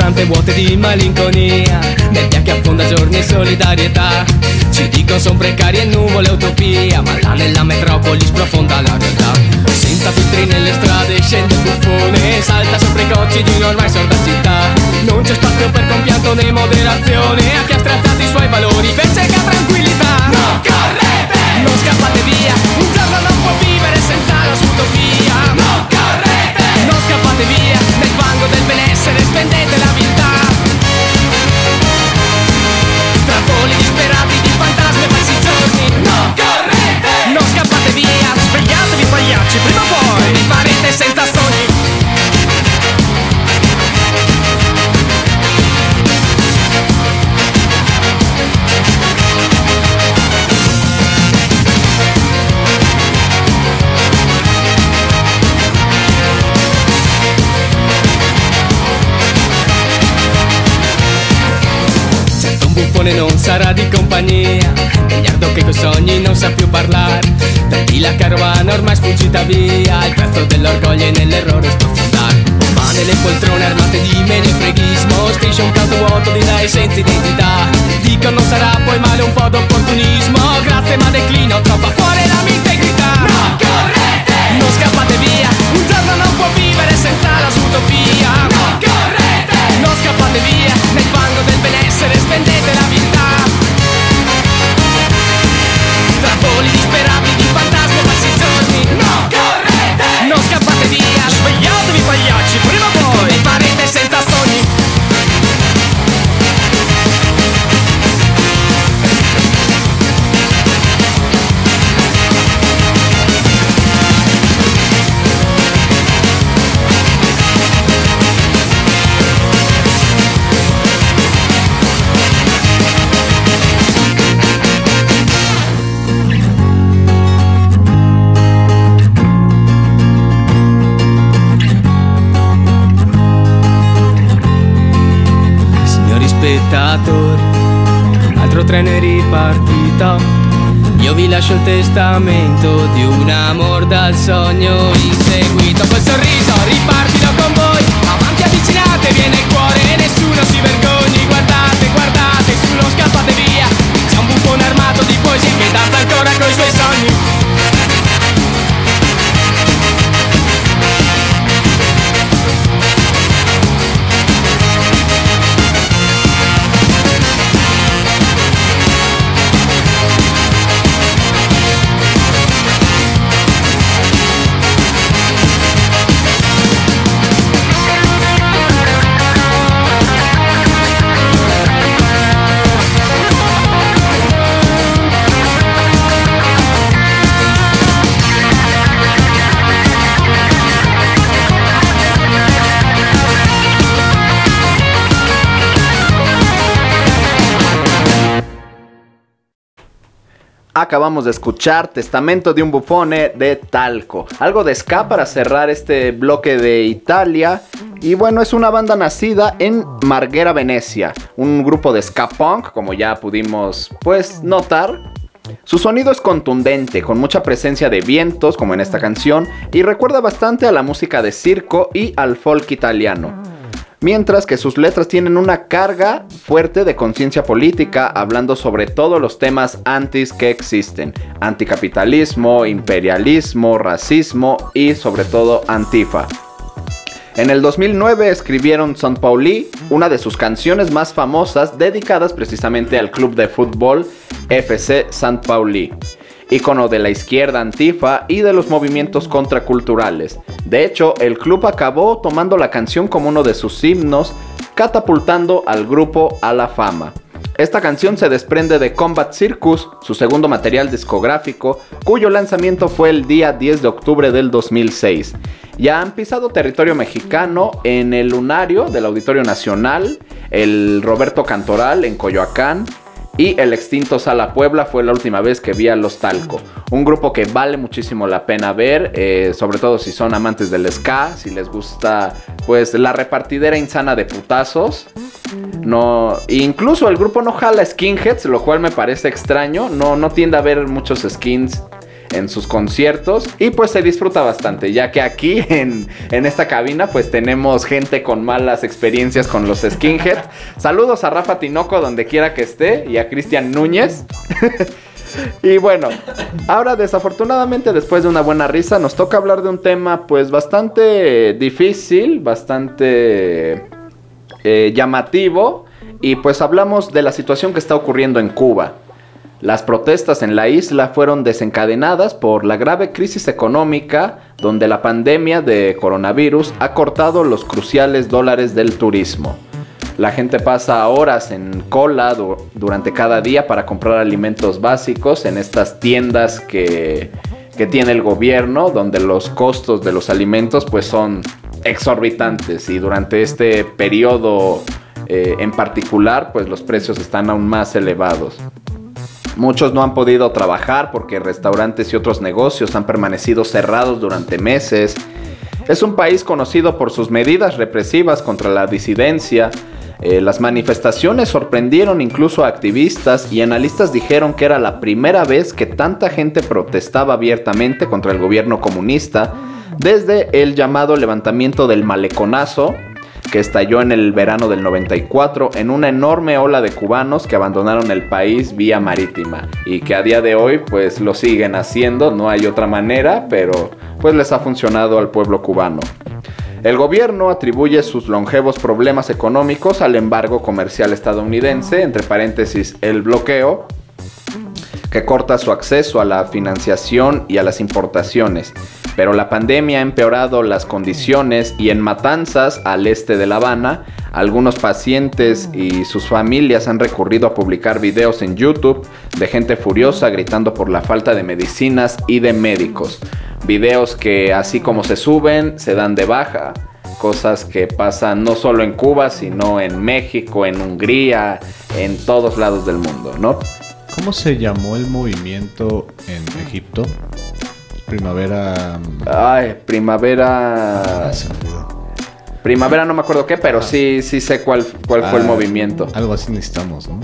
Affrante vuote di malinconia nebbia che affonda giorni e solidarietà. Ci dicono son precari e nuvole utopia Ma là nella metropoli sprofonda la realtà. Senza filtri nelle strade scende il buffone Salta sopra i cocci di un'ormai sorda città. Non c'è spazio per compianto né moderazione A chi ha strazzato i suoi valori per cieca tranquillità. Non correte! Non scappate via Un giorno non può vivere senza la sua utopia. Non correte! Non scappate via spendete la viltà tra voli disperati di fantasmi e falsi giorni. Non correte! Non scappate via Svegliatevi pagliacci, prima o poi. Vi farete senza sogni sarà di compagnia. Miliardo che coi sogni non sa più parlare. Per chi la carovana ormai è sfuggita via. Il prezzo dell'orgoglio è nell'errore sprofondare Ma nelle poltrone armate di menefreghismo Striscia un canto vuoto di lei senza identità. Dico non sarà poi male un po' d'opportunismo. Grazie ma declino troppo a cuore la mia integrità. Non correte! Non scappate via. Un giorno non può vivere senza la sua utopia Non correte! Non scappate via Nel fango del benessere spendete la viltà Tra voli disperati lascio il testamento di un amor dal sogno inseguito. Col sorriso Acabamos de escuchar Testamento de un bufone de Talco. Algo de ska para cerrar este bloque de Italia. Y bueno, es una banda nacida en Marghera, Venecia. Un grupo de ska punk, como ya pudimos pues notar. Su sonido es contundente, con mucha presencia de vientos, como en esta canción, y recuerda bastante a la música de circo y al folk italiano. Mientras que sus letras tienen una carga fuerte de conciencia política, hablando sobre todos los temas antis que existen. Anticapitalismo, imperialismo, racismo y sobre todo antifa. En el 2009 escribieron San Pauli, una de sus canciones más famosas dedicadas precisamente al club de fútbol FC San Pauli, ícono de la izquierda antifa y de los movimientos contraculturales. De hecho, el club acabó tomando la canción como uno de sus himnos, catapultando al grupo a la fama. Esta canción se desprende de Combat Circus, su segundo material discográfico, cuyo lanzamiento fue el día 10 de octubre del 2006. Ya han pisado territorio mexicano en el Lunario del Auditorio Nacional, el Roberto Cantoral en Coyoacán, y el extinto Sala Puebla fue la última vez que vi a Los Talco. Un grupo que vale muchísimo la pena ver, eh, sobre todo si son amantes del ska, si les gusta pues la repartidera insana de putazos. No, incluso el grupo no jala skinheads, lo cual me parece extraño. No, no tiende a haber muchos skins en sus conciertos y pues se disfruta bastante, ya que aquí [laughs] en, en esta cabina pues tenemos gente con malas experiencias con los skinhead. [laughs] Saludos a Rafa Tinoco donde quiera que esté y a Cristian Núñez. [laughs] Y bueno, ahora desafortunadamente después de una buena risa nos toca hablar de un tema pues bastante difícil, bastante eh, llamativo y pues hablamos de la situación que está ocurriendo en Cuba. Las protestas en la isla fueron desencadenadas por la grave crisis económica donde la pandemia de coronavirus ha cortado los cruciales dólares del turismo. La gente pasa horas en cola du- durante cada día para comprar alimentos básicos en estas tiendas que, que tiene el gobierno, donde los costos de los alimentos pues son exorbitantes y durante este periodo eh, en particular pues los precios están aún más elevados. Muchos no han podido trabajar porque restaurantes y otros negocios han permanecido cerrados durante meses. Es un país conocido por sus medidas represivas contra la disidencia. Eh, las manifestaciones sorprendieron incluso a activistas y analistas dijeron que era la primera vez que tanta gente protestaba abiertamente contra el gobierno comunista desde el llamado levantamiento del maleconazo que estalló en el verano del 94 en una enorme ola de cubanos que abandonaron el país vía marítima y que a día de hoy pues lo siguen haciendo, no hay otra manera, pero pues les ha funcionado al pueblo cubano. El gobierno atribuye sus longevos problemas económicos al embargo comercial estadounidense, entre paréntesis el bloqueo, que corta su acceso a la financiación y a las importaciones. Pero la pandemia ha empeorado las condiciones y en Matanzas, al este de La Habana, algunos pacientes y sus familias han recurrido a publicar videos en YouTube de gente furiosa gritando por la falta de medicinas y de médicos. Videos que así como se suben, se dan de baja. Cosas que pasan no solo en Cuba, sino en México, en Hungría, en todos lados del mundo, ¿no? ¿Cómo se llamó el movimiento en Egipto? Primavera. Ay, primavera. ah, se. Primavera no me acuerdo qué, pero sí, sí sé cuál, cuál fue el Ah, movimiento. Algo así necesitamos, ¿no?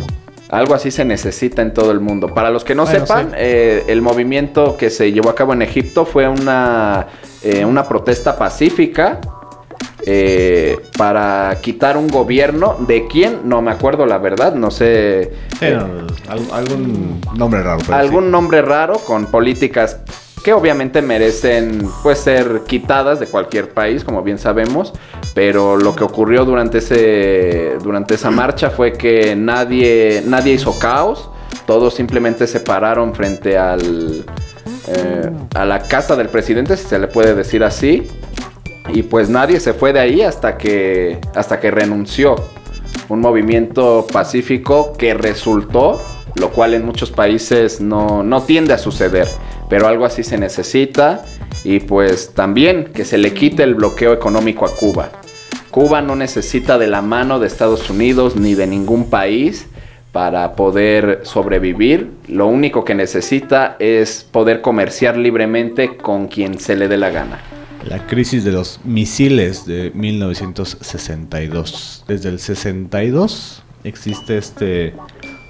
Algo así se necesita en todo el mundo. Para los que no Bueno, sepan, sí. eh, el movimiento que se llevó a cabo en Egipto fue una, eh, una protesta pacífica eh, para quitar un gobierno. ¿De quién? No me acuerdo la verdad, no sé. Sí, no, al- algún nombre raro. algún sí. nombre raro con políticas obviamente merecen pues ser quitadas de cualquier país, como bien sabemos, pero lo que ocurrió durante ese durante esa marcha fue que nadie nadie hizo caos, todos simplemente se pararon frente al eh, a la casa del presidente, si se le puede decir así, y pues nadie se fue de ahí hasta que hasta que renunció. Un movimiento pacífico que resultó, lo cual en muchos países no, no tiende a suceder, pero algo así se necesita y pues también que se le quite el bloqueo económico a Cuba. Cuba no necesita de la mano de Estados Unidos ni de ningún país para poder sobrevivir. Lo único que necesita es poder comerciar libremente con quien se le dé la gana. La crisis de los misiles de 1962. Desde el 62 existe este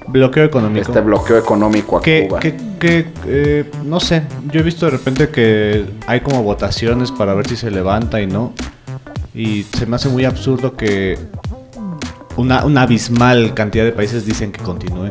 bloqueo económico. Este bloqueo económico a que, Cuba. que, que, eh, no sé, yo he visto de repente que hay como votaciones para ver si se levanta y no. Y se me hace muy absurdo que una, una abismal cantidad de países dicen que continúe.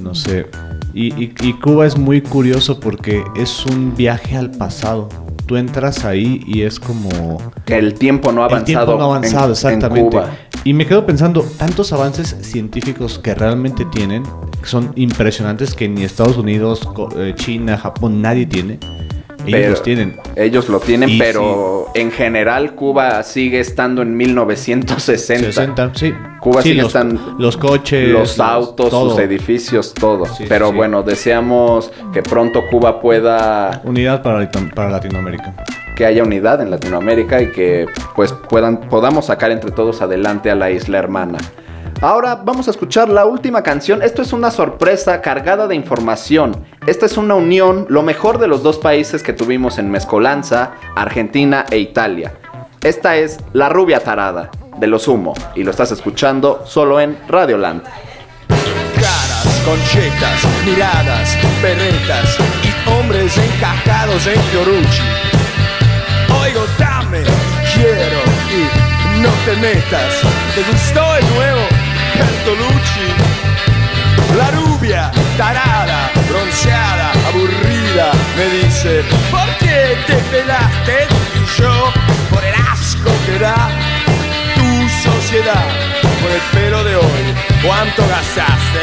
No sé. Y, y- y Cuba es muy curioso porque es un viaje al pasado. Tú entras ahí y es como... que el tiempo no ha El avanzado, tiempo no ha avanzado, en- en exactamente. Cuba. Y me quedo pensando, tantos avances científicos que realmente tienen, que son impresionantes, que ni Estados Unidos, eh, China, Japón, nadie tiene. Ellos Pero- los tienen. Ellos lo tienen, Y pero en general Cuba sigue estando en 1960. 60, sí. Cuba Sí, sigue los, estando- los coches, los autos, todo. sus edificios, todo. Sí, pero sí. bueno, deseamos que pronto Cuba pueda Unidad para, para Latinoamérica. Que haya unidad en Latinoamérica y que pues puedan podamos sacar entre todos adelante a la isla hermana. Ahora vamos a escuchar la última canción. Esto es una sorpresa cargada de información. Esta es una unión, lo mejor de los dos países que tuvimos en Mezcolanza, Argentina e Italia. Esta es La Rubia Tarada de Los Humo y lo estás escuchando solo en Radioland. Caras, conchetas, miradas, perretas y hombres encajados en Fiorucci. No te metas. ¿Te gustó el nuevo Bertolucci? La rubia, tarada, bronceada, aburrida, me dice, ¿por qué te pelaste? Y yo, por el asco que da tu sociedad, por el pelo de hoy, ¿cuánto gastaste?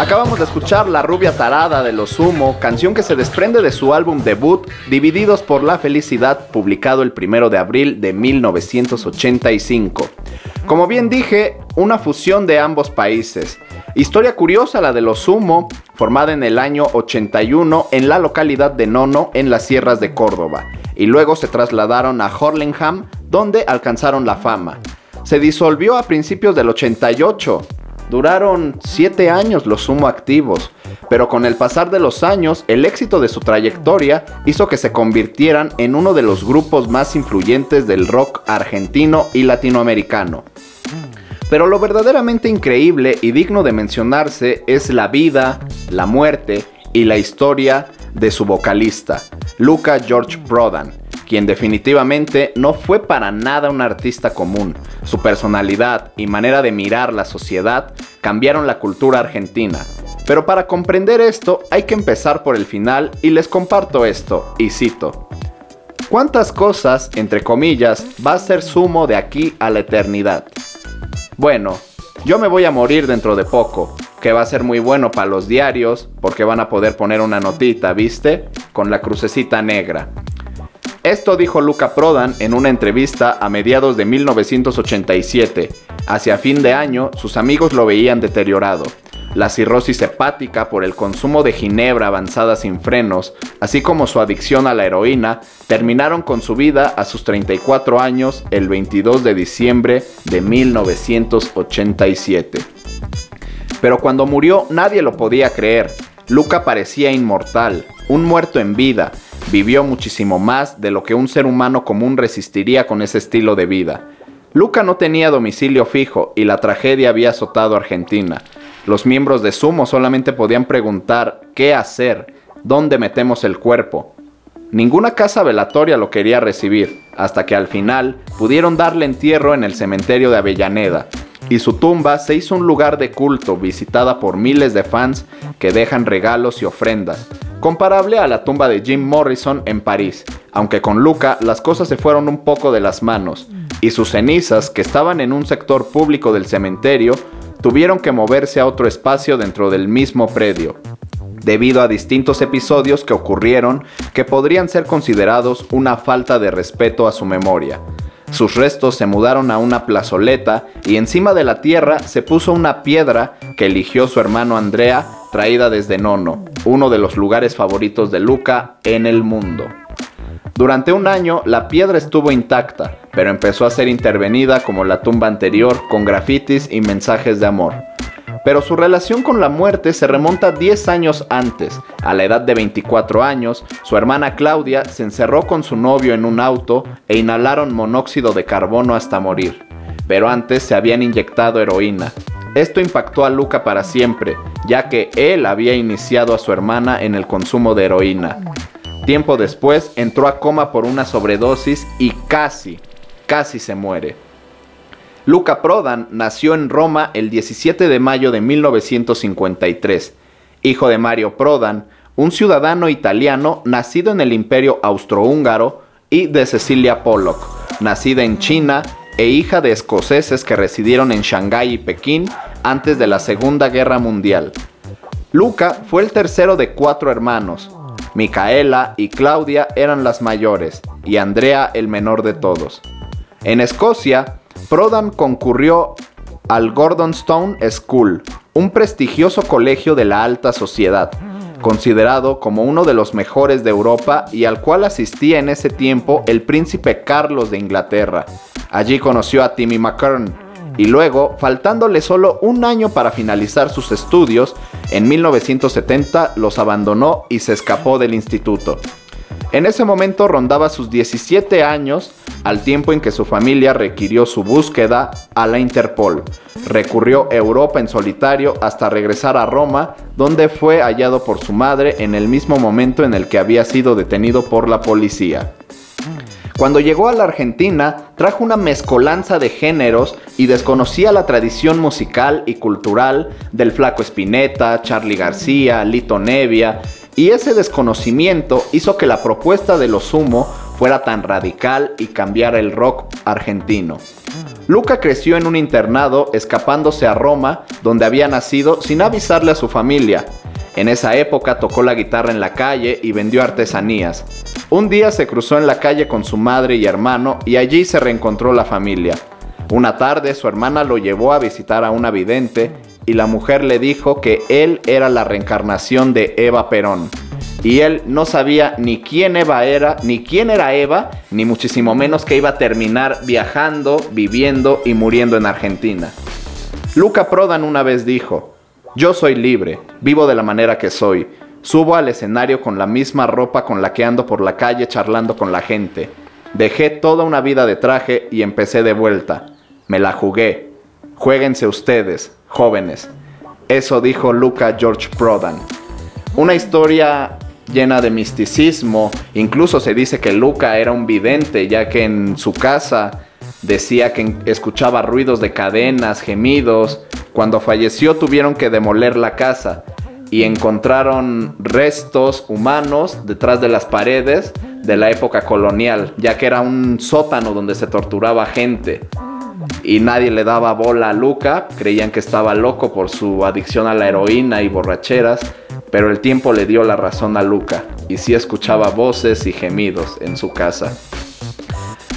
Acabamos de escuchar La rubia tarada de los Sumo, canción que se desprende de su álbum debut Divididos por la Felicidad, publicado el 1 de abril de 1985. Como bien dije, una fusión de ambos países. Historia curiosa la de los Sumo, formada en el año 81 en la localidad de Nono, en las sierras de Córdoba, y luego se trasladaron a Horlingham, donde alcanzaron la fama. Se disolvió a principios del 88. Duraron 7 años los sumo activos, pero con el pasar de los años, el éxito de su trayectoria hizo que se convirtieran en uno de los grupos más influyentes del rock argentino y latinoamericano. Pero lo verdaderamente increíble y digno de mencionarse es la vida, la muerte y la historia de su vocalista, Luca George Prodan, quien definitivamente no fue para nada un artista común. Su personalidad y manera de mirar la sociedad cambiaron la cultura argentina. Pero para comprender esto hay que empezar por el final y les comparto esto, y cito. ¿Cuántas cosas, entre comillas, va a ser sumo de aquí a la eternidad? Bueno, yo me voy a morir dentro de poco, que va a ser muy bueno para los diarios, porque van a poder poner una notita, ¿viste? Con la crucecita negra. Esto dijo Luca Prodan en una entrevista a mediados de 1987. Hacia fin de año, sus amigos lo veían deteriorado. La cirrosis hepática por el consumo de ginebra avanzada sin frenos, así como su adicción a la heroína, terminaron con su vida a sus 34 años el 22 de diciembre de 1987. Pero cuando murió nadie lo podía creer. Luca parecía inmortal, un muerto en vida, vivió muchísimo más de lo que un ser humano común resistiría con ese estilo de vida. Luca no tenía domicilio fijo y la tragedia había azotado a Argentina. Los miembros de Sumo solamente podían preguntar qué hacer, dónde metemos el cuerpo. Ninguna casa velatoria lo quería recibir, hasta que al final pudieron darle entierro en el cementerio de Avellaneda, y su tumba se hizo un lugar de culto visitada por miles de fans que dejan regalos y ofrendas. comparable a la tumba de Jim Morrison en París, aunque con Luca las cosas se fueron un poco de las manos, y sus cenizas, que estaban en un sector público del cementerio, tuvieron que moverse a otro espacio dentro del mismo predio, debido a distintos episodios que ocurrieron que podrían ser considerados una falta de respeto a su memoria. Sus restos se mudaron a una plazoleta y encima de la tierra se puso una piedra que eligió su hermano Andrea, traída desde Nono, uno de los lugares favoritos de Luca en el mundo. Durante un año la piedra estuvo intacta, pero empezó a ser intervenida como la tumba anterior con grafitis y mensajes de amor. Pero su relación con la muerte se remonta 10 años antes. A la edad de 24 años, su hermana Claudia se encerró con su novio en un auto e inhalaron monóxido de carbono hasta morir. Pero antes se habían inyectado heroína. Esto impactó a Luca para siempre, ya que él había iniciado a su hermana en el consumo de heroína. Tiempo después entró a coma por una sobredosis y casi, casi se muere. Luca Prodan nació en Roma el 17 de mayo de 1953, hijo de Mario Prodan, un ciudadano italiano nacido en el Imperio Austrohúngaro, y de Cecilia Pollock, nacida en China e hija de escoceses que residieron en Shanghái y Pekín antes de la Segunda Guerra Mundial. Luca fue el tercero de cuatro hermanos. Micaela y Claudia eran las mayores y Andrea el menor de todos. En Escocia, Prodan concurrió al Gordonstone School, un prestigioso colegio de la alta sociedad, considerado como uno de los mejores de Europa y al cual asistía en ese tiempo el príncipe Carlos de Inglaterra. Allí conoció a Timmy McKern y luego, faltándole solo un año para finalizar sus estudios, en 1970 los abandonó y se escapó del instituto. En ese momento rondaba sus 17 años, al tiempo en que su familia requirió su búsqueda a la Interpol. Recurrió Europa en solitario hasta regresar a Roma, donde fue hallado por su madre en el mismo momento en el que había sido detenido por la policía. Cuando llegó a la Argentina, trajo una mezcolanza de géneros y desconocía la tradición musical y cultural del Flaco Espineta, Charlie García, Lito Nevia, y ese desconocimiento hizo que la propuesta de los Sumo fuera tan radical y cambiara el rock argentino. Luca creció en un internado escapándose a Roma, donde había nacido sin avisarle a su familia. En esa época tocó la guitarra en la calle y vendió artesanías. Un día se cruzó en la calle con su madre y hermano y allí se reencontró la familia. Una tarde su hermana lo llevó a visitar a una vidente y la mujer le dijo que él era la reencarnación de Eva Perón. Y él no sabía ni quién Eva era, ni quién era Eva, ni muchísimo menos que iba a terminar viajando, viviendo y muriendo en Argentina. Luca Prodan una vez dijo, yo soy libre, vivo de la manera que soy, subo al escenario con la misma ropa con la que ando por la calle charlando con la gente. Dejé toda una vida de traje y empecé de vuelta. Me la jugué. Juéguense ustedes, jóvenes. Eso dijo Luca George Prodan. Una historia llena de misticismo. Incluso se dice que Luca era un vidente, ya que en su casa decía que escuchaba ruidos de cadenas, gemidos. Cuando falleció tuvieron que demoler la casa y encontraron restos humanos detrás de las paredes de la época colonial, ya que era un sótano donde se torturaba gente y nadie le daba bola a Luca, creían que estaba loco por su adicción a la heroína y borracheras, pero el tiempo le dio la razón a Luca y sí escuchaba voces y gemidos en su casa.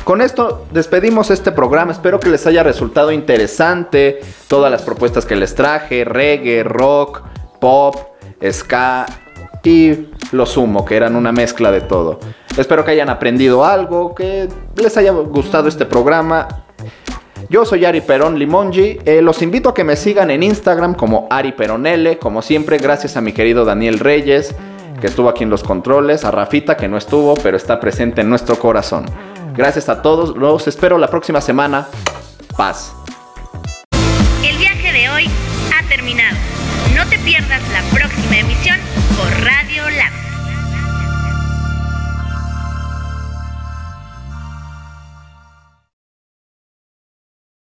Con esto despedimos este programa, espero que les haya resultado interesante todas las propuestas que les traje, reggae, rock, pop, ska y lo sumo, que eran una mezcla de todo. Espero que hayan aprendido algo, que les haya gustado este programa. Yo soy Ari Perón Limongi. Eh, los invito a que me sigan en Instagram como Ari Peronele. Como siempre, gracias a mi querido Daniel Reyes, que estuvo aquí en los controles, a Rafita, que no estuvo, pero está presente en nuestro corazón. Gracias a todos. Los espero la próxima semana. Paz.